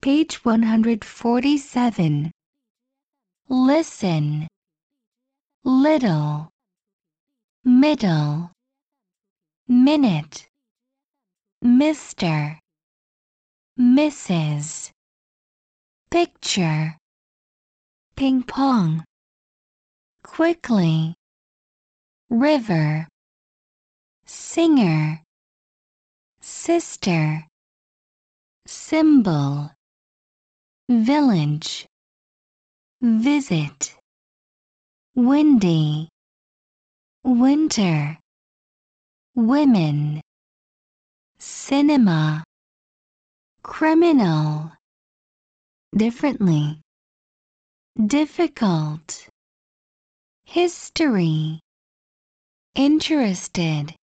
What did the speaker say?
Page 147. Listen. Little. Middle. Minute. Mr. Mrs. Picture. Ping pong. Quickly. River. Singer. Sister. Symbol. Village. Visit. Windy. Winter. Women. Cinema. Criminal. Differently. Difficult. History. Interested.